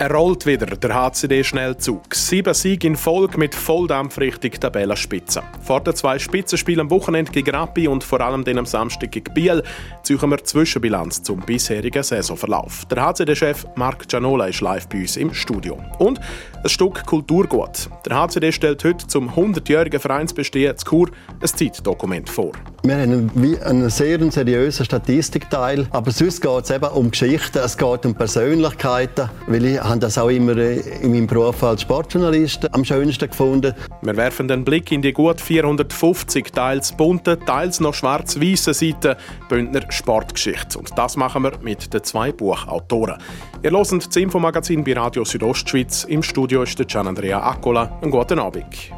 Er rollt wieder, der HCD-Schnellzug. Sieben Siege in Folge mit Volldampf Richtung Tabellenspitze. Vor den zwei Spitzenspielen am Wochenende gegen Rappi und vor allem den am Samstag gegen Biel ziehen wir Zwischenbilanz zum bisherigen Saisonverlauf. Der HCD-Chef Marc Gianola ist live bei uns im Studio. Und ein Stück Kulturgut. Der HCD stellt heute zum 100-jährigen Vereinsbestehen zu Chur ein Zeitdokument vor. Wir haben einen sehr seriösen Statistikteil, aber sonst geht es eben um Geschichten, es geht um Persönlichkeiten, weil ich habe das auch immer in meinem Beruf als Sportjournalist am schönsten gefunden. Wir werfen den Blick in die gut 450 teils bunte, teils noch schwarz-weißen Seiten Bündner Sportgeschichte. Und das machen wir mit den zwei Buchautoren. Ihr hört das Infomagazin bei Radio Südostschweiz. Im Studio ist der Gian Andrea Accola. Einen guten Abend.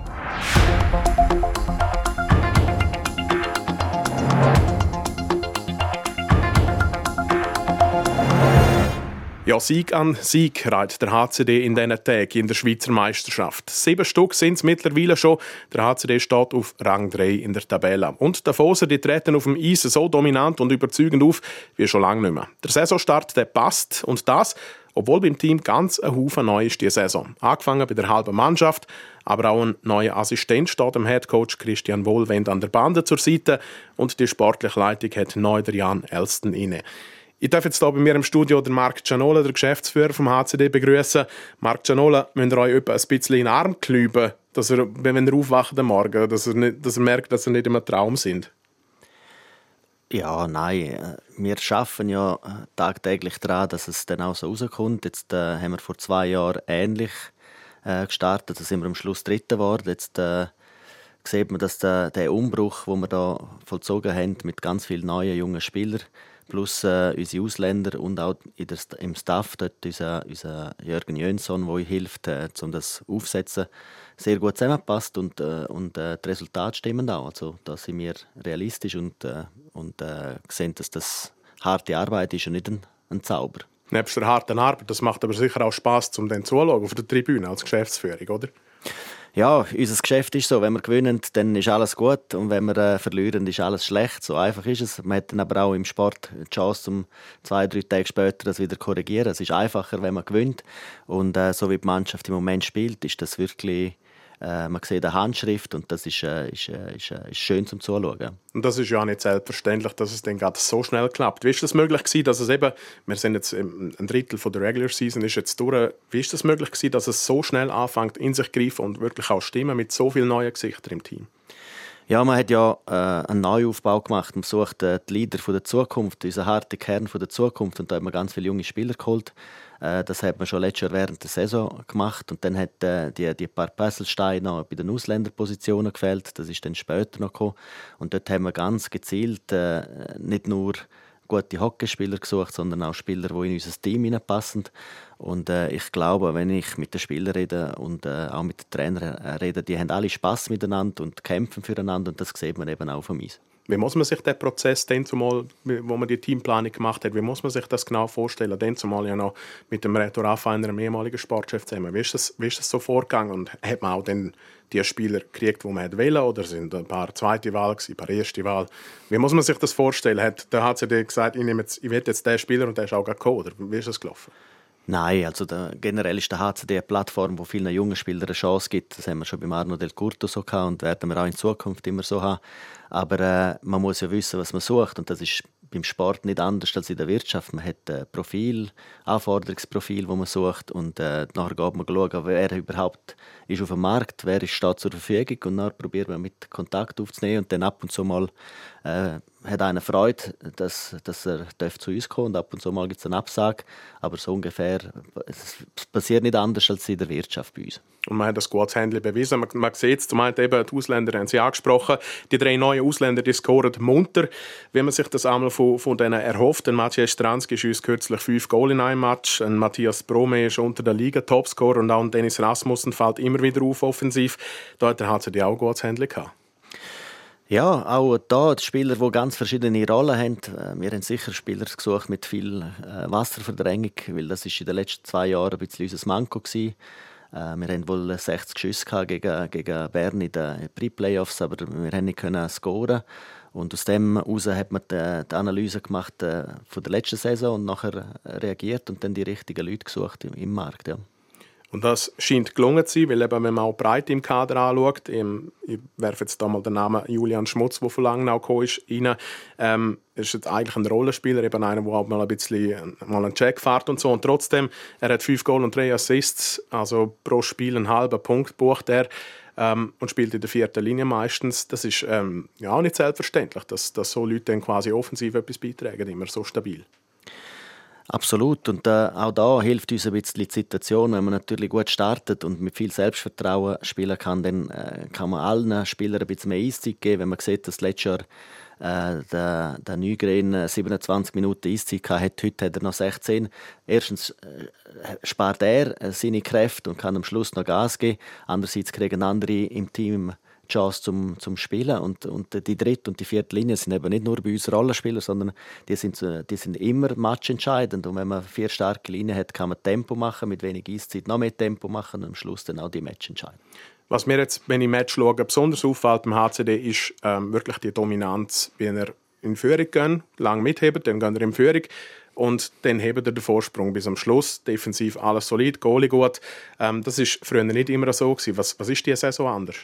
Ja, Sieg an Sieg reiht der HCD in diesen Tagen in der Schweizer Meisterschaft. Sieben Stück sind es mittlerweile schon. Der HCD steht auf Rang 3 in der Tabelle. Und die Foser die treten auf dem Eis so dominant und überzeugend auf wie schon lange nicht mehr. Der Saisonstart der passt und das, obwohl beim Team ganz ein Haufen neu ist diese Saison. Angefangen bei der halben Mannschaft, aber auch ein neuer Assistent steht dem Headcoach Christian Wohlwend an der Bande zur Seite und die sportliche Leitung hat neu der Jan Elston inne. Ich darf jetzt hier bei mir im Studio den Marc Gianola, der Geschäftsführer vom HCD, begrüßen. Marc Gianola, müsst ihr euch ein bisschen in den Arm klüben, dass er, wenn er aufwacht am Morgen, dass er, nicht, dass er merkt, dass er nicht im Traum sind? Ja, nein. Wir arbeiten ja tagtäglich daran, dass es dann auch so rauskommt. Jetzt äh, haben wir vor zwei Jahren ähnlich äh, gestartet. Da sind wir am Schluss Dritter geworden. Jetzt äh, sieht man, dass der, der Umbruch, den wir da vollzogen haben, mit ganz vielen neuen jungen Spielern, plus äh, unsere Ausländer und auch der, im Staff dort unser, unser Jürgen Jönsson, der hilft, äh, um das aufzusetzen, sehr gut zusammenpasst und, äh, und äh, die Resultate stimmen auch. Also da sind wir realistisch und, äh, und äh, sehen, dass das harte Arbeit ist und nicht ein, ein Zauber. Nebst der harten Arbeit, das macht aber sicher auch Spaß, um dann zuzuschauen auf der Tribüne als Geschäftsführung, oder? Ja, unser Geschäft ist so, wenn wir gewinnen, dann ist alles gut und wenn wir äh, verlieren, ist alles schlecht. So einfach ist es. Man hat dann aber auch im Sport die Chance, um zwei, drei Tage später das wieder zu korrigieren. Es ist einfacher, wenn man gewinnt und äh, so wie die Mannschaft im Moment spielt, ist das wirklich äh, man sieht eine Handschrift und das ist, äh, ist, äh, ist, äh, ist, schön zum Zuschauen. Und das ist ja nicht selbstverständlich, dass es dann gerade so schnell klappt. Wie ist das möglich gewesen, dass es eben, wir sind jetzt ein Drittel von der Regular Season ist jetzt durch, wie ist das möglich gewesen, dass es so schnell anfängt, in sich greifen und wirklich auch stimmen mit so vielen neuen Gesichtern im Team? Ja, man hat ja äh, einen Neuaufbau gemacht. Man sucht äh, die Leader von der Zukunft, unseren harten Kern von der Zukunft. Und da hat man ganz viele junge Spieler geholt. Äh, das hat man schon letztes Jahr während der Saison gemacht. Und dann hat äh, die, die paar Puzzlesteine bei den Ausländerpositionen gefällt. Das ist dann später noch gekommen. Und dort haben wir ganz gezielt äh, nicht nur gute Hockeyspieler gesucht, sondern auch Spieler, die in unser Team hineinpassen. Und äh, ich glaube, wenn ich mit den Spielern rede und äh, auch mit den Trainern rede, die haben alle Spaß miteinander und kämpfen füreinander und das sieht man eben auch von mir. Wie muss man sich den Prozess dann zumal, wo man die Teamplanung gemacht hat, wie muss man sich das genau vorstellen? Dann zumal ja noch mit dem Reto Raffa, einem ehemaligen Sportchef zusammen. Wie ist, das, wie ist das so vorgegangen? Und hat man auch dann die Spieler gekriegt, die man wollte? Oder sind ein paar zweite Wahl, ein paar erste Wahl? Wie muss man sich das vorstellen? Hat der HCD gesagt, ich, nehme jetzt, ich will jetzt den Spieler und der ist auch gekommen? Oder wie ist das gelaufen? Nein, also der, generell ist der HCD eine Plattform, wo vielen jungen Spielern eine Chance gibt. Das haben wir schon bei Arno Del Curto so gehabt und werden wir auch in Zukunft immer so haben. Aber äh, man muss ja wissen, was man sucht und das ist beim Sport nicht anders als in der Wirtschaft. Man hat ein Profil, Anforderungsprofil, das man sucht und äh, nachher geht man schauen, wer überhaupt ist auf dem Markt, wer steht zur Verfügung und dann probiert man mit Kontakt aufzunehmen und dann ab und zu mal äh, hat einer Freude, dass, dass er zu uns kommen und ab und zu mal gibt es eine Absage, aber so ungefähr, es passiert nicht anders als in der Wirtschaft bei uns. Und man hat das gutes Handeln bewiesen. Man, man sieht es, zum einen eben, die Ausländer haben sie angesprochen, die drei neuen Ausländer, die scoren munter, wie man sich das einmal von, von denen erhofft. Ein Matthias Stranski schießt kürzlich fünf Goal in einem Match, ein Matthias Brome ist unter der Liga Topscorer und auch ein Dennis Rasmussen fällt immer wieder auf offensiv. Da hat der HCD auch gutes Handeln gehabt. Ja, auch da die Spieler, die ganz verschiedene Rollen haben. Äh, wir haben sicher Spieler gesucht mit viel äh, Wasserverdrängung, weil das ist in den letzten zwei Jahren ein bisschen unser Manko gewesen. Äh, wir hatten wohl 60 Schüsse gegen, gegen Bern in den Pre-Playoffs, aber wir haben nicht scoren. Und aus dem heraus hat man die, Analyse gemacht von der letzten Saison und nachher reagiert und dann die richtigen Leute gesucht im, im Markt. Ja. Und das scheint gelungen zu sein, weil eben, wenn man auch breit im Kader anschaut, im, ich werfe jetzt da mal den Namen Julian Schmutz, der von Langnau gekommen ist, rein, ähm, ist jetzt eigentlich ein Rollenspieler, eben einer, der auch mal ein bisschen mal einen Check fährt und so. Und trotzdem, er hat fünf Goal und drei Assists, also pro Spiel einen halben Punkt bucht er ähm, und spielt in der vierten Linie meistens. Das ist ähm, ja auch nicht selbstverständlich, dass, dass so Leute dann quasi offensiv etwas beitragen, immer so stabil. Absolut. Und äh, auch da hilft uns ein bisschen die Situation, wenn man natürlich gut startet und mit viel Selbstvertrauen spielen kann, dann äh, kann man allen Spielern ein bisschen mehr Eiszeit geben. Wenn man sieht, dass letztes Jahr äh, der, der Nygren 27 Minuten Eiszeit hatte, heute hat er noch 16. Erstens äh, spart er äh, seine Kräfte und kann am Schluss noch Gas geben. Andererseits kriegen andere im Team Chance zum, zum Spielen. Und, und die dritte und die vierte Linie sind eben nicht nur bei uns Rollenspieler, sondern die sind, die sind immer matchentscheidend. Und wenn man vier starke Linien hat, kann man Tempo machen, mit wenig Eiszeit noch mehr Tempo machen und am Schluss dann auch die Match entscheiden. Was mir jetzt, wenn ich Match schaue, besonders auffällt beim HCD, ist ähm, wirklich die Dominanz, wie er in Führung gehen, lang mitheben, dann gehen er in Führung und dann hebt er den Vorsprung bis am Schluss. Defensiv alles solid, Goalie gut. Ähm, das ist früher nicht immer so gewesen. Was, was ist diese Saison anders?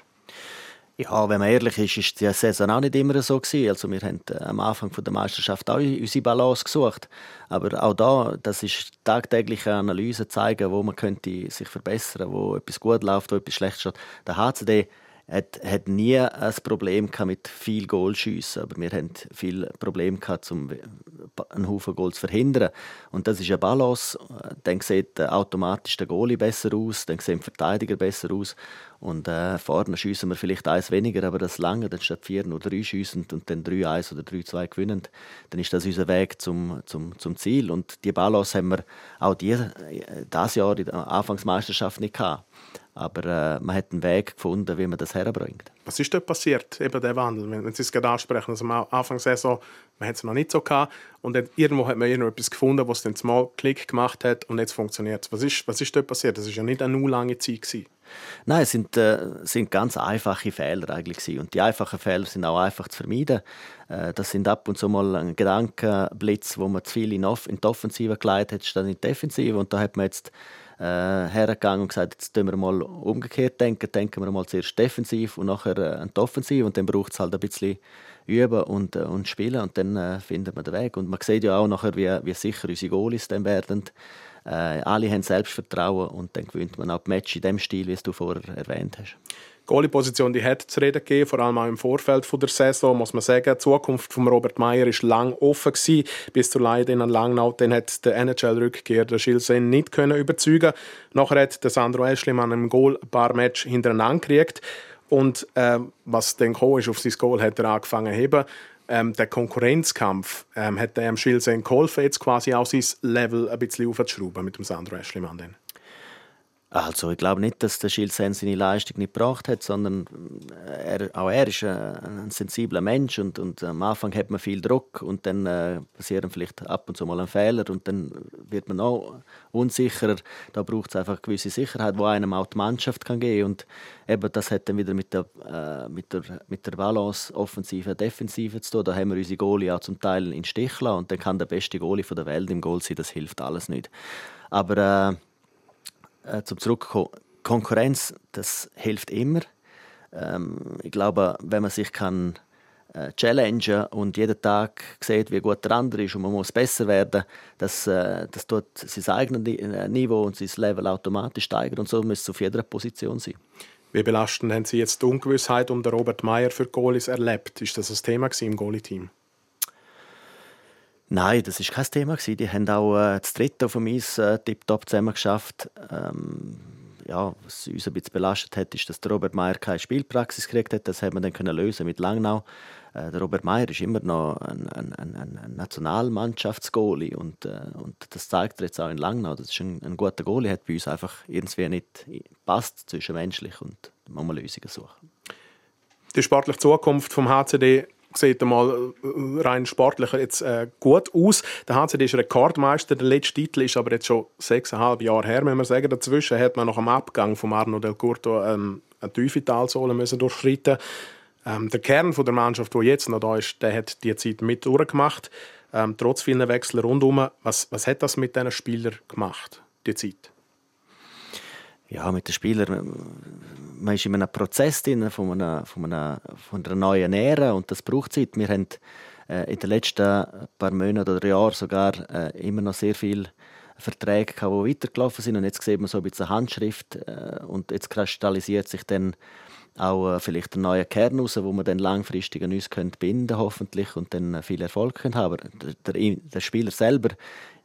Ja, wenn man ehrlich ist, ist die Saison auch nicht immer so gewesen. Also wir haben äh, am Anfang der Meisterschaft auch unsere Balance gesucht. Aber auch da, das ist tagtägliche Analyse zeigen, wo man könnte sich verbessern, wo etwas gut läuft, wo etwas schlecht steht. Der HCD hat, hat nie ein Problem mit viel Goalschüssen, aber wir haben viel Problem gehabt, um einen Haufen Goal zu verhindern. Und das ist eine Balance. Dann sieht automatisch der Goalie besser aus, dann sehen die Verteidiger besser aus. Und äh, vorne schiessen wir vielleicht eins weniger, aber das lange, dann statt vier nur drei schiessen und dann drei eins oder drei zwei gewinnen, dann ist das unser Weg zum, zum, zum Ziel. Und die Balance haben wir auch die, äh, dieses Jahr in der Anfangsmeisterschaft nicht gehabt. Aber äh, man hat einen Weg gefunden, wie man das herbringt. Was ist dort passiert, eben der Wandel? Wenn, Sie es gerade ansprechen, also am Anfang der Saison, man hat es noch nicht so gehabt und dann, irgendwo hat man irgendetwas gefunden, was dann mal Klick gemacht hat und jetzt funktioniert es. Was ist, was ist dort passiert? Das war ja nicht eine nur lange Zeit. Gewesen. Nein, es sind, äh, sind ganz einfache Fehler eigentlich gewesen. und die einfachen Fehler sind auch einfach zu vermeiden. Äh, das sind ab und zu mal ein Gedankenblitz, wo man zu viel in, in die Offensive geleitet hat, statt in die Defensive und da hat man jetzt äh, hergegangen und gesagt, jetzt denken wir mal umgekehrt denken, denken wir mal zuerst defensiv und nachher äh, an die Offensive und dann braucht es halt ein bisschen üben und, äh, und spielen und dann äh, findet man den Weg. Und man sieht ja auch nachher, wie, wie sicher unsere Goalies dann werden. Äh, alle haben Selbstvertrauen und dann gewinnt man auch die Match in dem Stil, wie es du vorher erwähnt hast. Goalie-Position, die hat zu reden gegeben, vor allem auch im Vorfeld der Saison, muss man sagen. Die Zukunft von Robert Meyer war lang offen gewesen, bis zur Leide in Langnau. Dann hat der NHL-Rückkehrer der Schilsen nicht können überzeugen. Nachher hat der Sandro Eschlimann im Goal ein paar Match hintereinander gekriegt. Und äh, was dann gekommen ist, auf sein Goal hat er angefangen zu heben. Ähm, der Konkurrenzkampf ähm, hat dem Schilsen geholfen, jetzt quasi auch sein Level ein bisschen aufzuschrauben mit dem Sandro Eschlimann. Also ich glaube nicht, dass der Schilsen seine Leistung nicht gebracht hat, sondern äh, er, auch er ist ein, ein, sensibler Mensch und, und am Anfang hat man viel Druck und dann äh, passieren vielleicht ab und zu mal ein Fehler und dann wird man auch unsicherer. Da braucht es einfach eine gewisse Sicherheit, wo einem auch die Mannschaft kann geben und eben das hat dann wieder mit der, äh, mit der, mit der Balance Offensive Defensive zu tun. Da haben wir unsere Goalie auch zum Teil in Stich lassen und dann kann der beste Goalie der Welt im Goal sein, das hilft alles nicht. Aber äh, äh, zum Zurückkommen, Konkurrenz, das hilft immer. Ähm, ich glaube, wenn man sich kann äh, challengen und jeden Tag sieht, wie gut der andere ist und man muss besser werden, das, äh, das tut sein eigenes äh, Niveau und sein Level automatisch steigern und so muss es auf jeder Position sein. Wie belastend haben Sie jetzt die Ungewissheit um den Robert Meyer für Goalies erlebt? Ist das ein Thema im Goalie-Team? Nein, das ist kein Thema Die haben auch äh, das dritte von uns äh, tiptop zusammen geschafft. Ähm, ja, was uns ein bisschen belastet hat, ist, dass Robert Meyer keine Spielpraxis gekriegt hat. Das haben wir dann können lösen mit Langnau. Äh, der Robert Meyer ist immer noch ein, ein, ein, Nationalmannschaftsgoalie und, äh, und das zeigt er jetzt auch in Langnau. Das ist ein, ein guter Goalie, hat bei uns einfach irgendwie nicht passt zwischenmenschlich und da muss man Lösungen suchen. Die sportliche Zukunft vom HCD sieht einmal äh, rein sportlich jetzt äh, gut aus. Der HCD ist Rekordmeister. Der letzte Titel ist aber jetzt schon sechseinhalb Jahre her, wenn man sagen. Dazwischen hat man nach dem Abgang von Arno Del Curto ähm, eine tiefe Talsohle müssen durchschreiten. Ähm, der Kern von der Mannschaft, der jetzt noch da ist, der hat die Zeit mit durchgemacht. Ähm, trotz vielen Wechseln rundherum. Was, was hat das mit diesen Spielern gemacht, die Zeit? Ja, mit den Spielern, man ist in einem Prozess drin, von, einer, von, einer, von einer neuen Ära und das braucht Zeit. Wir haben äh, in den letzten paar Monaten oder Jahren sogar äh, immer noch sehr viele Verträge gehabt, die weitergelaufen sind und jetzt sieht man so ein bisschen Handschrift äh, und jetzt kristallisiert sich dann auch äh, vielleicht ein neuer Kern raus, wo man dann langfristig an uns binden können, hoffentlich und dann äh, viel Erfolg haben. Aber der, der Spieler selber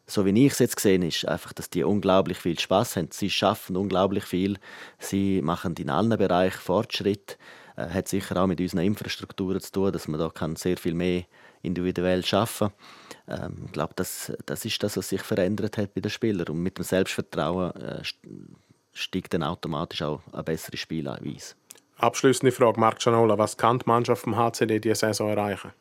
so wie ich es jetzt gesehen ist einfach, dass die unglaublich viel Spaß haben. Sie schaffen unglaublich viel. Sie machen in allen Bereichen Fortschritt. Äh, hat sicher auch mit unseren Infrastrukturen zu tun, dass man da kann sehr viel mehr individuell schaffen. Ähm, ich glaube, das, das ist das, was sich verändert hat bei den Spielern. Und mit dem Selbstvertrauen äh, steigt dann automatisch auch ein besseres Spiel an. Abschließende Frage, Marc Gianola. Was kann die Mannschaft vom HCD diese Saison erreichen?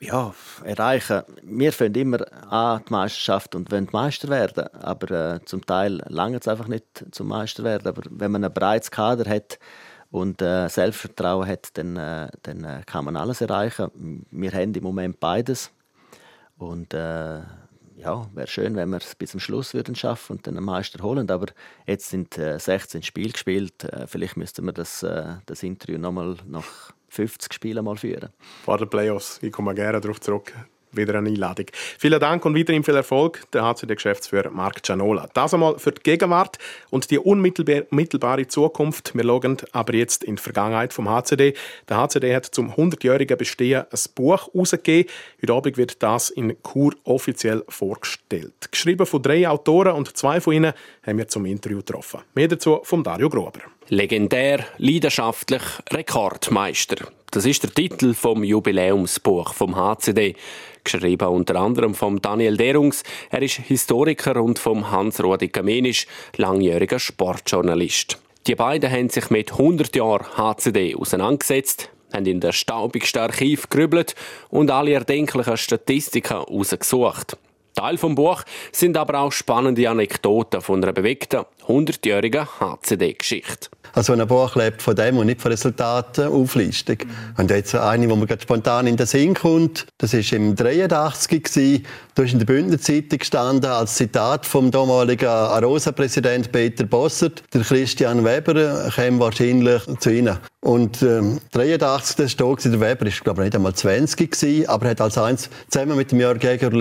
Ja, erreichen. Wir finden immer an die Meisterschaft und wollen Meister werden. Aber äh, zum Teil lange es einfach nicht zum Meister werden. Aber wenn man ein breites Kader hat und äh, Selbstvertrauen hat, dann, äh, dann äh, kann man alles erreichen. Wir haben im Moment beides. Und äh, ja, wäre schön, wenn wir es bis zum Schluss würden schaffen und dann einen Meister holen. Aber jetzt sind 16 äh, Spiele gespielt. vielleicht müssten wir das, das Interview nochmal nach 50 Spiele mal führen. Vor den Playoffs. Ich komme gerne darauf zurück wieder eine Einladung. Vielen Dank und weiterhin viel Erfolg, der HCD-Geschäftsführer Marc Gianola. Das einmal für die Gegenwart und die unmittelbare Zukunft. Wir schauen aber jetzt in die Vergangenheit vom HCD. Der HCD hat zum 100-jährigen Bestehen ein Buch herausgegeben. Heute Abend wird das in Chur offiziell vorgestellt. Geschrieben von drei Autoren und zwei von ihnen haben wir zum Interview getroffen. Mehr dazu von Dario Gruber. Legendär, leidenschaftlich, Rekordmeister. Das ist der Titel vom Jubiläumsbuch vom HCD, geschrieben unter anderem vom Daniel Derungs. Er ist Historiker und vom Hans-Rudi Kamenisch, langjähriger Sportjournalist. Die beiden haben sich mit 100 Jahren HCD auseinandergesetzt, haben in der staubigsten Archiv gerübelt und alle erdenklichen Statistiken herausgesucht. Teil vom Buch sind aber auch spannende Anekdoten von einer bewegten 100-jährigen HCD-Geschichte. Also ein Buch lebt von dem und nicht von Resultatenauflistung. Mhm. Und jetzt eine, wo mir gerade spontan in den Sinn kommt, das war im 83 gewesen. Da ist in der Bündner Zeitung gestanden als Zitat vom damaligen Arosa-Präsident Peter Bossert. Der Christian Weber käme wahrscheinlich zu Ihnen. Und ähm, 83, das war der Weber, ist glaube ich nicht einmal 20 gewesen, aber hat als eins zusammen mit dem Jörg Jäger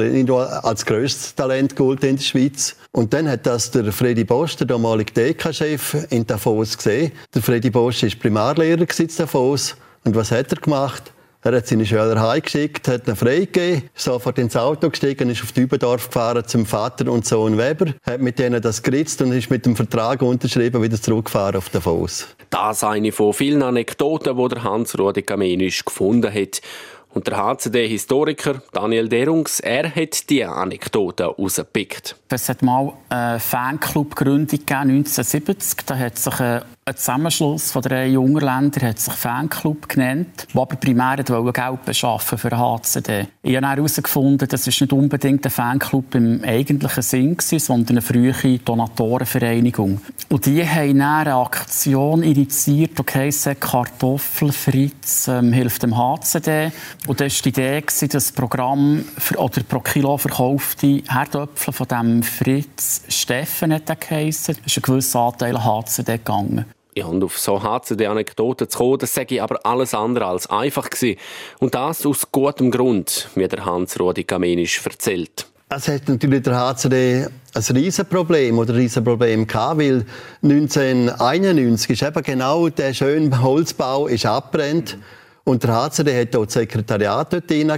als grösstes Talent geholt in der Schweiz. Und dann hat das der Freddy Bosch, der damalige DK-Chef, in Davos gesehen. Der Freddy Bosch war Primarlehrer in Davos. Und was hat er gemacht? Er hat seine Schüler heimgeschickt, hat ihn freigegeben, sofort ins Auto gestiegen, ist auf Dübendorf gefahren zum Vater und Sohn Weber, hat mit denen das geritzt und ist mit dem Vertrag unterschrieben wieder zurückgefahren auf Davos. Das ist eine von vielen Anekdoten, die Hans-Rudi Kamenisch gefunden hat. Und der HCD-Historiker Daniel Derungs, er hat diese Anekdote rausgepickt. Es hat mal eine Fanclub-Gründung 1970. Da hat sich ein Zusammenschluss von drei jungen Ländern hat sich Fanclub genannt, der aber primär Geld beschaffen für HCD. Ich habe herausgefunden, das ist nicht unbedingt ein Fanclub im eigentlichen Sinn, sondern eine frühe Donatorenvereinigung. Und die haben dann eine Aktion initiiert, die heisst Kartoffel Fritz ähm, hilft dem HCD. Und das war die Idee, das Programm für, oder pro Kilo verkaufte Herdöpfel von dem Fritz Steffen hat er geheissen. ist ein gewisser Anteil HCD gegangen. Ja, und auf so HCD-Anekdoten zu kommen, das sage ich aber alles andere als einfach gewesen. Und das aus gutem Grund, wie der Hans-Rudi Kamenisch erzählt. Es hat natürlich der HCD ein Riesenproblem oder ein Riesenproblem gehabt, weil 1991 ist eben genau der schöne Holzbau ist abbrennt. Und der HCD hat auch das Sekretariat dort drin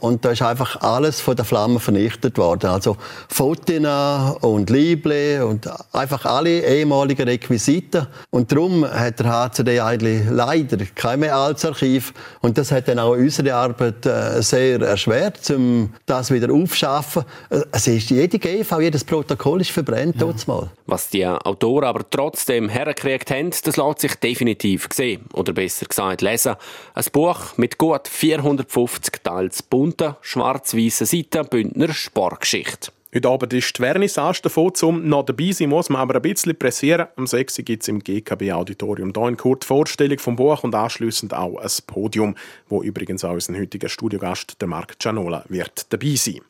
und da ist einfach alles von der Flamme vernichtet worden. Also Fotina und Lible und einfach alle ehemaligen Requisiten. Und darum hat der HCD eigentlich leider kein mehr altes Archiv. Und das hat dann auch unsere Arbeit äh, sehr erschwert, um das wieder aufzuschaffen. Äh, es ist jede GV, jedes Protokoll ist verbrennt ja. mal. Was die Autoren aber trotzdem hergekriegt haben, das lässt sich definitiv sehen. Oder besser gesagt lesen. Ein Buch mit gut 450 teils bunten, schwarz-weißen Seiten Bündner Sportgeschichte. Heute Abend ist die Vernissage davon. Um noch dabei sein muss man aber ein bisschen pressieren. Am 6. gibt es im GKB-Auditorium hier in Kurt Vorstellung vom Buch und anschließend auch ein Podium, wo übrigens auch unser heutiger Studiogast, der Marc Gianola, wird dabei sein.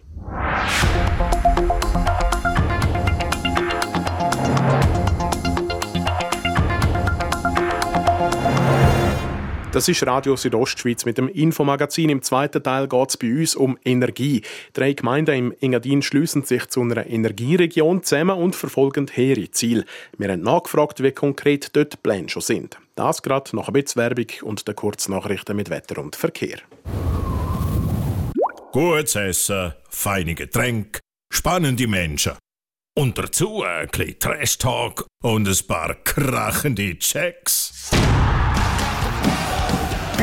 Das ist Radio Südostschweiz mit dem Infomagazin. Im zweiten Teil geht es bei uns um Energie. Drei Gemeinden im Engadin schließen sich zu einer Energieregion zusammen und verfolgen hehre Ziele. Wir haben nachgefragt, wie konkret dort die Pläne schon sind. Das gerade nach ein bisschen Werbung und der Kurznachrichten mit Wetter und Verkehr. Gutes Essen, feine Getränke, spannende Menschen. Und dazu ein bisschen Trash-Talk und ein paar krachende Checks.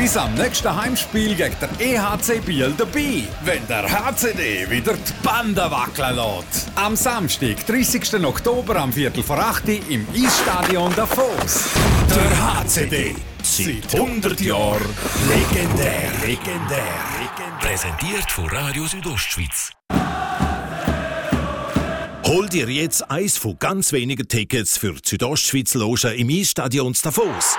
Bis am nächsten Heimspiel gegen der EHC Biel dabei, wenn der HCD wieder die Bande wackeln lässt. Am Samstag, 30. Oktober am Viertel vor 8 im Eisstadion Davos. Der HCD. Seit 100 Jahren legendär. Legendär. Präsentiert von Radio Südostschweiz. Hol dir jetzt eins von ganz wenigen Tickets für die Südostschweiz Loge im Eisstadion Davos.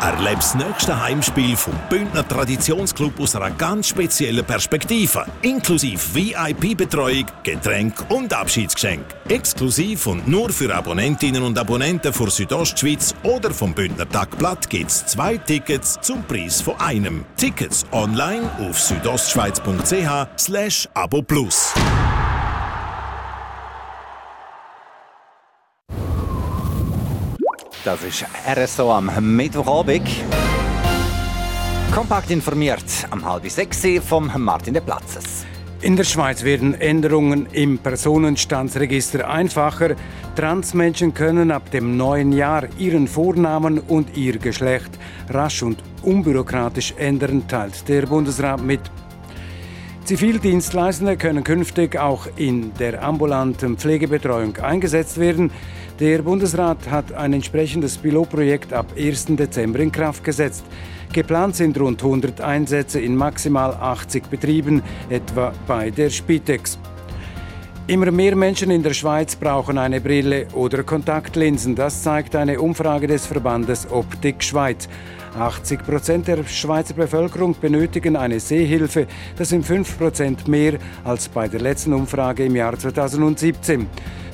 Erlebe das nächste Heimspiel vom Bündner Traditionsclub aus einer ganz speziellen Perspektive. Inklusive VIP-Betreuung, Getränk und Abschiedsgeschenk. Exklusiv und nur für Abonnentinnen und Abonnenten für Südostschweiz oder vom Bündner Tagblatt gibt es zwei Tickets zum Preis von einem. Tickets online auf südostschweiz.ch slash abo plus. Das ist RSO am Mittwochabend. Kompakt informiert am halb sechs vom Martin de Platzes. In der Schweiz werden Änderungen im Personenstandsregister einfacher. Transmenschen können ab dem neuen Jahr ihren Vornamen und ihr Geschlecht rasch und unbürokratisch ändern, teilt der Bundesrat mit. Zivildienstleistende können künftig auch in der ambulanten Pflegebetreuung eingesetzt werden. Der Bundesrat hat ein entsprechendes Pilotprojekt ab 1. Dezember in Kraft gesetzt. Geplant sind rund 100 Einsätze in maximal 80 Betrieben, etwa bei der Spitex. Immer mehr Menschen in der Schweiz brauchen eine Brille oder Kontaktlinsen. Das zeigt eine Umfrage des Verbandes Optik Schweiz. 80 Prozent der Schweizer Bevölkerung benötigen eine Sehhilfe. Das sind 5 Prozent mehr als bei der letzten Umfrage im Jahr 2017.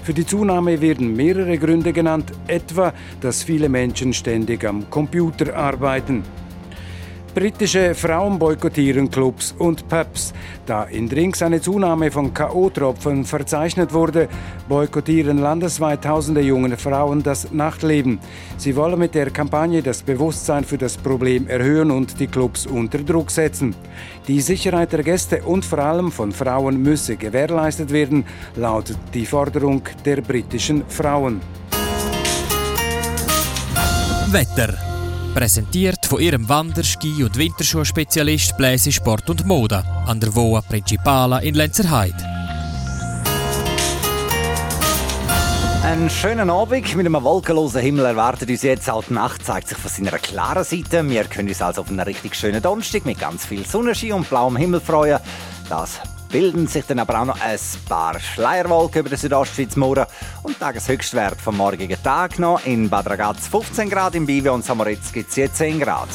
Für die Zunahme werden mehrere Gründe genannt, etwa, dass viele Menschen ständig am Computer arbeiten. Britische Frauen boykottieren Clubs und Pubs. Da in Drinks eine Zunahme von K.O.-Tropfen verzeichnet wurde, boykottieren landesweit tausende junge Frauen das Nachtleben. Sie wollen mit der Kampagne das Bewusstsein für das Problem erhöhen und die Clubs unter Druck setzen. Die Sicherheit der Gäste und vor allem von Frauen müsse gewährleistet werden, lautet die Forderung der britischen Frauen. Wetter Präsentiert von ihrem Wander-, Ski- und Winterschuhspezialist Bläse Sport und Mode an der Voa Principala in Lenzerheide. Einen schönen Abend mit einem wolkenlosen Himmel erwartet uns jetzt. Auch die Nacht zeigt sich von seiner klaren Seite. Wir können uns also auf einen richtig schönen Donnerstag mit ganz viel Sonnenschein und blauem Himmel freuen. Das bilden sich dann aber auch noch ein paar Schleierwolken über den Südostschweiz morgen und Tageshöchstwert vom morgigen Tag noch in Bad Ragaz 15 Grad, im Bive und Samoritz gibt es 10 Grad.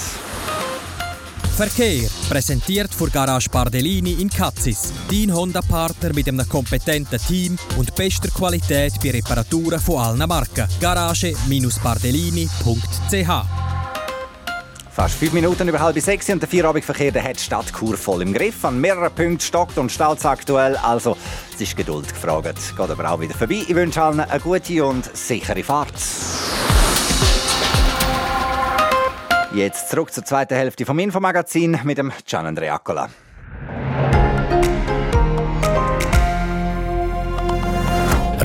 Verkehr präsentiert vor Garage Bardellini in Katzis. Dein Honda-Partner mit einem kompetenten Team und bester Qualität bei Reparaturen von allen Marken. Garage-bardellini.ch Fast fünf Minuten über halb sechs und der Feierabendverkehr der hat die Stadt voll im Griff. An mehreren Punkten stockt und staut aktuell. Also, es ist Geduld gefragt. Geht aber auch wieder vorbei. Ich wünsche allen eine gute und sichere Fahrt. Jetzt zurück zur zweiten Hälfte vom Infomagazin mit dem Gian Andreacola.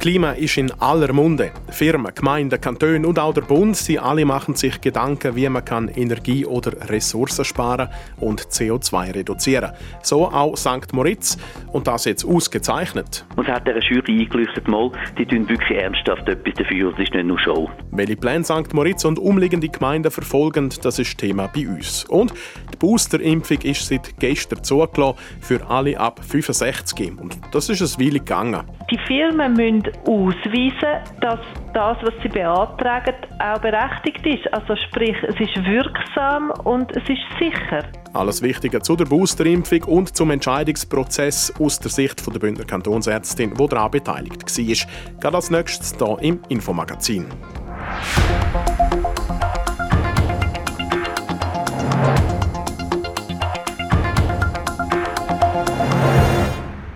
Klima ist in aller Munde. Firmen, Gemeinden, Kantone und auch der Bund, sie alle machen sich Gedanken, wie man kann Energie oder Ressourcen sparen und CO2 reduzieren. So auch St. Moritz und das jetzt ausgezeichnet. Und es hat der Jury eingeleuchtet, mal, die tun wirklich ernsthaft etwas dafür, es ist nicht nur Show. Welche Pläne St. Moritz und umliegende Gemeinden verfolgen, das ist Thema bei uns. Und die Boosterimpfung ist seit gestern zugelassen für alle ab 65. Und das ist ein Weile gegangen. Die Firmen müssen ausweisen, dass das, was sie beantragen, auch berechtigt ist. Also sprich, es ist wirksam und es ist sicher. Alles Wichtige zu der Boosterimpfung und zum Entscheidungsprozess aus der Sicht der Bündner Kantonsärztin, die daran beteiligt war. Gerade als nächstes hier im Infomagazin.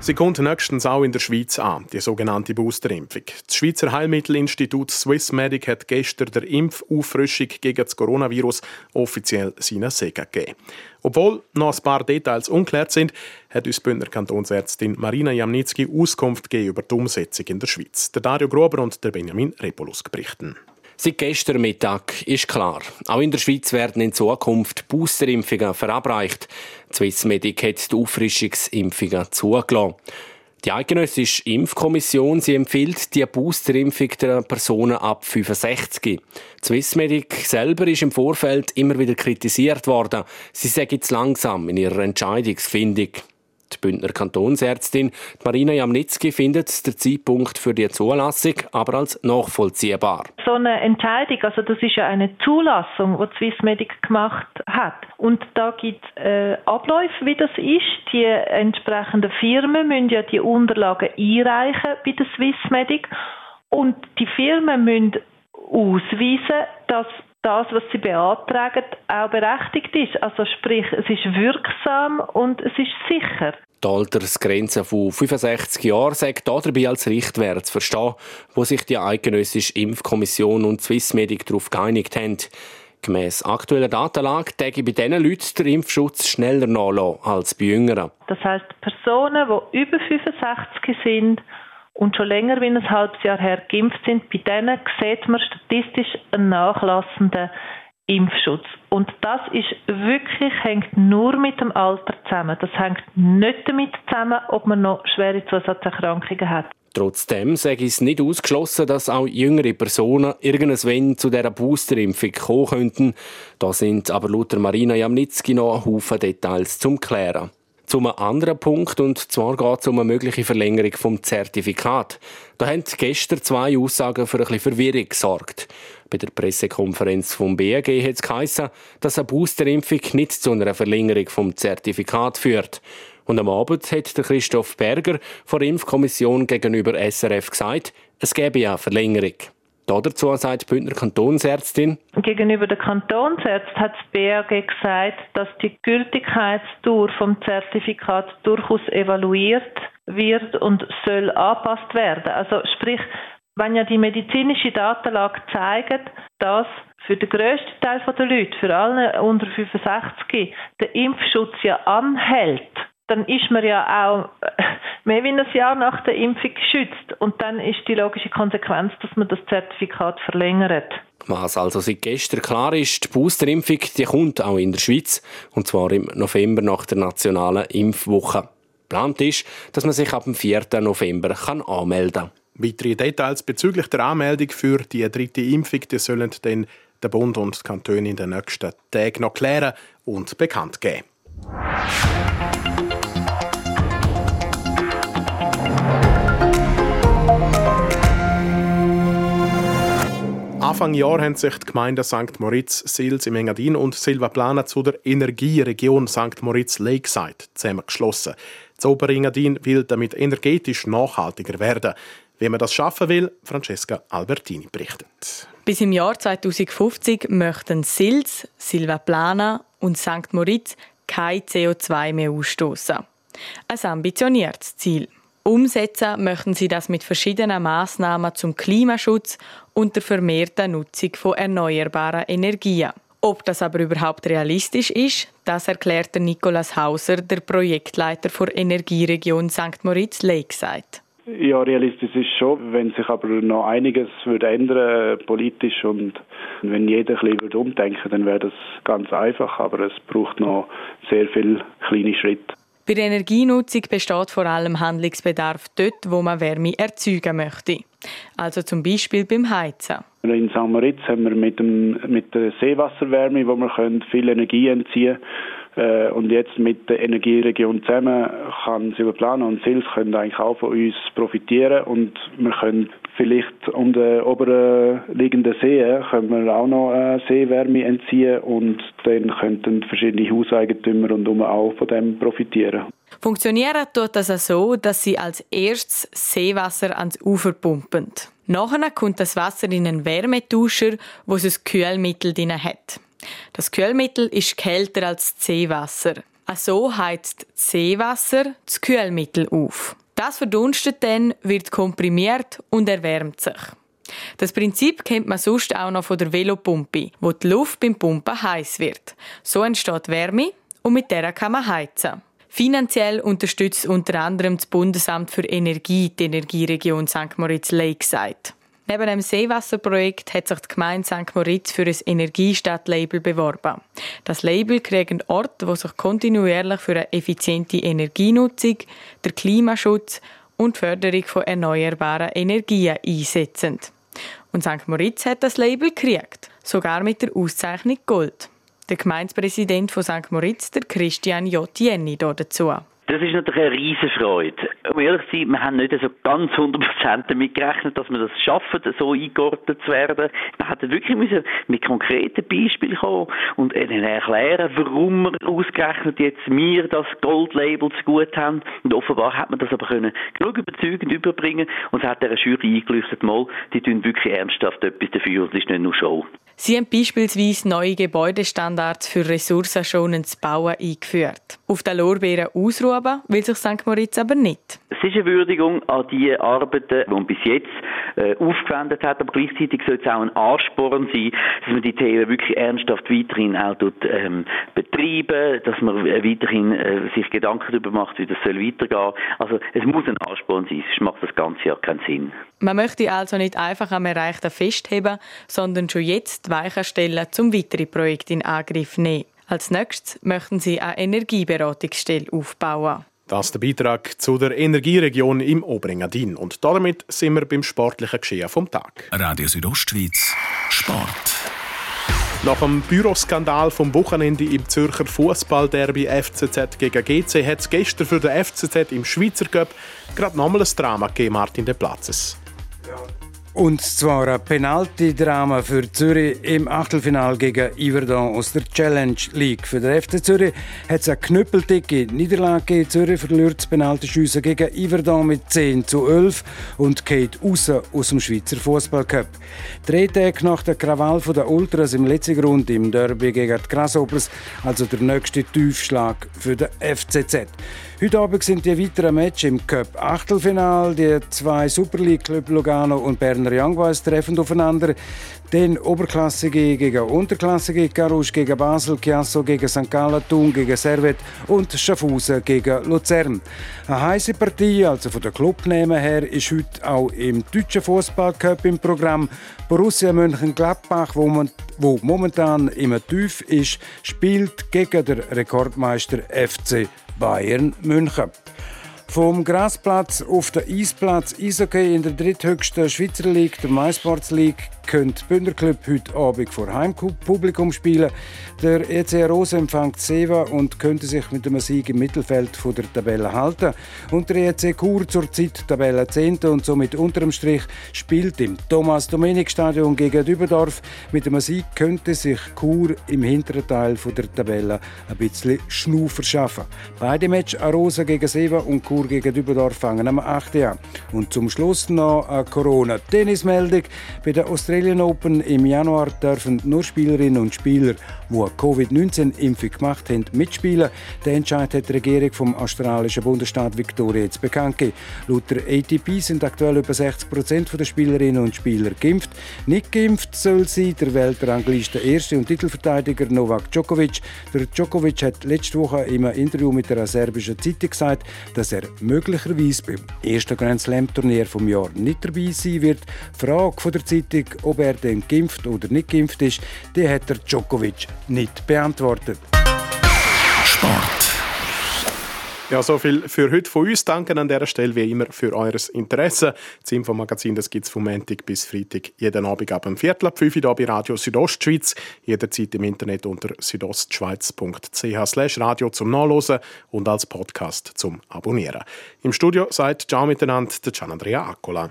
Sie kommt nächstens auch in der Schweiz an, die sogenannte Boosterimpfung. Das Schweizer Heilmittelinstitut Swissmedic hat gestern der Impfauffrischung gegen das Coronavirus offiziell seinen Segen gegeben. Obwohl noch ein paar Details unklärt sind, hat uns Bündner Kantonsärztin Marina Jamnitzki Auskunft gegeben über die Umsetzung in der Schweiz. Der Dario Gruber und der Benjamin Repolus berichten. Seit gestern Mittag ist klar, auch in der Schweiz werden in Zukunft Boosterimpfungen verabreicht. Swissmedic hat die Auffrischungsimpfungen zugelassen. Die Eidgenössische Impfkommission sie empfiehlt die Boosterimpfung der Personen ab 65. Die Swissmedic selber ist im Vorfeld immer wieder kritisiert worden. Sie sei jetzt langsam in ihrer Entscheidungsfindung. Die Bündner Kantonsärztin Marina Jamnitzki findet den Zeitpunkt für die Zulassung aber als nachvollziehbar. So eine Entscheidung, also das ist ja eine Zulassung, die Swissmedic gemacht hat. Und da gibt es äh, Abläufe, wie das ist. Die entsprechenden Firmen müssen ja die Unterlagen einreichen bei der Swissmedic. Und die Firmen müssen ausweisen, dass das, was sie beantragen, auch berechtigt ist. Also sprich, es ist wirksam und es ist sicher. Die Altersgrenze von 65 Jahren sagt dabei als Richtwert zu verstehen, wo sich die Eidgenössische Impfkommission und Swissmedic darauf geeinigt haben. Gemäss aktueller Datenlage täge bei diesen Leuten der Impfschutz schneller nachlassen als bei Jüngeren. Das heisst, Personen, die über 65 sind und schon länger wie ein halbes Jahr her geimpft sind, bei denen sieht man statistisch einen nachlassenden Impfschutz. Und das ist wirklich, hängt nur mit dem Alter zusammen. Das hängt nicht damit zusammen, ob man noch schwere Zusatzerkrankungen hat. Trotzdem sage ich es nicht ausgeschlossen, dass auch jüngere Personen irgendwann zu dieser Boosterimpfung kommen könnten. Da sind aber laut Marina Jamnitzki noch ein Haufen Details zum Klären. Zum anderen Punkt, und zwar geht es um eine mögliche Verlängerung vom Zertifikat. Da haben gestern zwei Aussagen für ein bisschen Verwirrung gesorgt. Bei der Pressekonferenz vom BAG hat es geheißen, dass eine Boosterimpfung nicht zu einer Verlängerung vom Zertifikat führt. Und am Abend hat der Christoph Berger von der Impfkommission gegenüber SRF gesagt, es gäbe ja Verlängerung. Dazu sagt die Bündner Kantonsärztin. Gegenüber der Kantonsärztin hat das BAG gesagt, dass die Gültigkeitsdauer vom Zertifikat durchaus evaluiert wird und soll angepasst werden. Also sprich, wenn ja die medizinische Datenlage zeigt, dass für den grössten Teil der Leute, für alle unter 65, der Impfschutz ja anhält, dann ist man ja auch mehr wie ein Jahr nach der Impfung geschützt. Und dann ist die logische Konsequenz, dass man das Zertifikat verlängert. Was also seit gestern klar ist, die Boosterimpfung die kommt auch in der Schweiz, und zwar im November nach der nationalen Impfwoche. Geplant ist, dass man sich ab dem 4. November kann anmelden kann. Weitere Details bezüglich der Anmeldung für die dritte Impfung die sollen dann der Bund und die Kantone in den nächsten Tagen noch klären und bekannt geben. Anfang Jahr haben sich die Gemeinden St. Moritz, Sils im Engadin und Silvaplana zu der Energieregion St. Moritz Lakeside zusammengeschlossen. Das Oberengadin will damit energetisch nachhaltiger werden. Wie man das schaffen will, Francesca Albertini berichtet. Bis im Jahr 2050 möchten Sils, Silvaplana und St. Moritz kein CO2 mehr ausstoßen. Ein ambitioniertes Ziel. Umsetzen möchten sie das mit verschiedenen Maßnahmen zum Klimaschutz und der vermehrten Nutzung von erneuerbaren Energien. Ob das aber überhaupt realistisch ist, das erklärt Nikolaus Hauser, der Projektleiter der Energieregion St. Moritz Lakeside. Ja, realistisch ist schon, wenn sich aber noch einiges würde ändern politisch und wenn jeder ein bisschen umdenken dann wäre das ganz einfach, aber es braucht noch sehr viele kleine Schritte. Bei der Energienutzung besteht vor allem Handlungsbedarf dort, wo man Wärme erzeugen möchte. Also zum Beispiel beim Heizen. In St. Moritz haben wir mit, dem, mit der Seewasserwärme, wo wir viel Energie entziehen können. Äh, und jetzt mit der Energieregion zusammen kann Silberplana und Sils können eigentlich auch von uns profitieren und wir können vielleicht um den oberen liegenden See können wir auch noch äh, Seewärme entziehen und dann könnten verschiedene Hauseigentümer und um auch von dem profitieren. Funktionieren tut das so, dass sie als erstes Seewasser ans Ufer pumpen. Nachher kommt das Wasser in einen Wärmetauscher, wo es ein Kühlmittel drin hat. Das Kühlmittel ist kälter als das Seewasser. So heizt das Seewasser das Kühlmittel auf. Das verdunstet dann, wird komprimiert und erwärmt sich. Das Prinzip kennt man sonst auch noch von der Velopumpe, wo die Luft beim Pumpen heiß wird. So entsteht Wärme und mit der kann man heizen. Finanziell unterstützt unter anderem das Bundesamt für Energie die Energieregion St. Moritz Lakeside. Neben dem Seewasserprojekt hat sich die Gemeinde St. Moritz für ein Energiestadtlabel beworben. Das Label kriegt einen Ort, wo sich kontinuierlich für eine effiziente Energienutzung, der Klimaschutz und die Förderung von erneuerbaren Energien einsetzen. Und St. Moritz hat das Label gekriegt, sogar mit der Auszeichnung Gold. Der Gemeindepräsident von St. Moritz, der Christian J. Jenny, dazu. Das ist natürlich eine riesige Freude. Um ehrlich zu sein, wir haben nicht so ganz 100% damit gerechnet, dass wir das schaffen, so eingeordnet zu werden. Wir hätten wirklich müssen mit konkreten Beispielen kommen und ihnen erklären, warum wir ausgerechnet jetzt wir das Goldlabel zu gut haben. Und offenbar hat man das aber können genug überzeugend überbringen und es hat der Jury eingeleuchtet, mal, die tun wirklich ernsthaft etwas dafür, das ist nicht nur Show. Sie haben beispielsweise neue Gebäudestandards für ressourcenschonendes Bauen eingeführt. Auf den Lorbeeren ausruhen will sich St. Moritz aber nicht. Es ist eine Würdigung an die Arbeiten, die man bis jetzt äh, aufgewendet hat, aber gleichzeitig soll es auch ein Ansporn sein, dass man die Themen wirklich ernsthaft weiterhin auch dort, ähm, betreiben, dass man äh, weiterhin äh, sich Gedanken darüber macht, wie das soll weitergehen. Also es muss ein Ansporn sein, sonst macht das Ganze ja keinen Sinn. Man möchte also nicht einfach am Erreichten festheben, sondern schon jetzt Weichen stellen, um weitere Projekte in Angriff nehmen. Als nächstes möchten sie eine Energieberatungsstelle aufbauen. Das ist der Beitrag zu der Energieregion im Oberengadin. Und damit sind wir beim sportlichen Geschehen vom Tag. Radio Südostschweiz, Sport. Nach dem Büroskandal vom Wochenende im Zürcher Fußballderby FCZ gegen GC hat es gestern für den FCZ im Schweizer Cup gerade nochmal ein Drama gegeben, Martin de Platzes. Und zwar ein Penalty-Drama für Zürich im Achtelfinal gegen Iverdon aus der Challenge League. Für den FC Zürich hat es eine knüppeldicke Niederlage gegeben. Zürich verliert das Penaltyschiessen gegen Iverdon mit 10 zu 11 und geht raus aus dem Schweizer Fußballcup. Drei Tage nach der Krawall der Ultras im letzten Grund im Derby gegen die Grasshoppers, also der nächste Tiefschlag für den FCZ. Heute Abend sind die weiteren Matches im Cup Achtelfinal. Die zwei Super League Club Lugano und Berner Young Boys treffen aufeinander. Dann Oberklassige gegen Unterklassige, Carouge gegen Basel, Chiasso gegen St. Gallen, Thun gegen Servet und Schaffhausen gegen Luzern. Eine heiße Partie, also von der Clubnamen her, ist heute auch im deutschen Fußballcup im Programm. Borussia Mönchengladbach, wo, man, wo momentan immer tief ist, spielt gegen den Rekordmeister FC Bayern München. Vom Grasplatz auf den Eisplatz Eishockey in der dritthöchsten Schweizer Liga, der MySports League, könnte Bündner Club heute Abend vor Heimpublikum spielen. Der EC Rose empfängt Seva und könnte sich mit einem Sieg im Mittelfeld von der Tabelle halten. Und der EC Chur zurzeit Tabelle 10. und somit unterm Strich spielt im Thomas-Dominik-Stadion gegen Dübendorf. Mit einem Sieg könnte sich Chur im hinteren Teil von der Tabelle ein bisschen Schnur verschaffen. Beide Matches Arosa gegen Seva und Chur gegen Dübendorf fangen am 8. an. Und zum Schluss noch eine Corona-Tennismeldung. Bei der Australian Open. Im Januar dürfen nur Spielerinnen und Spieler, die eine Covid-19-Impfung gemacht haben, mitspielen. Der Entscheid hat die Regierung vom australischen Bundesstaat Victoria jetzt bekannt gegeben. Laut der ATP sind aktuell über 60 Prozent der Spielerinnen und Spieler geimpft. Nicht geimpft soll sie der Weltrangliste Erste und Titelverteidiger Novak Djokovic. Der Djokovic hat letzte Woche im Interview mit der serbischen Zeitung gesagt, dass er möglicherweise beim ersten Grand Slam-Turnier vom Jahr nicht dabei sein wird. Die Frage von der Zeitung, ob er denn geimpft oder nicht geimpft ist, die hat der Djokovic nicht beantwortet. Sport. Ja, so viel für heute von uns. Danke an dieser Stelle wie immer für eures Interesse. Das Infomagazin gibt es vom Montag bis Freitag jeden Abend ab dem Viertel ab 5 Uhr bei Radio Südostschweiz. Jederzeit im Internet unter südostschweiz.ch radio zum Nachlesen und als Podcast zum Abonnieren. Im Studio seid Ciao miteinander, der Gian Andrea Accola.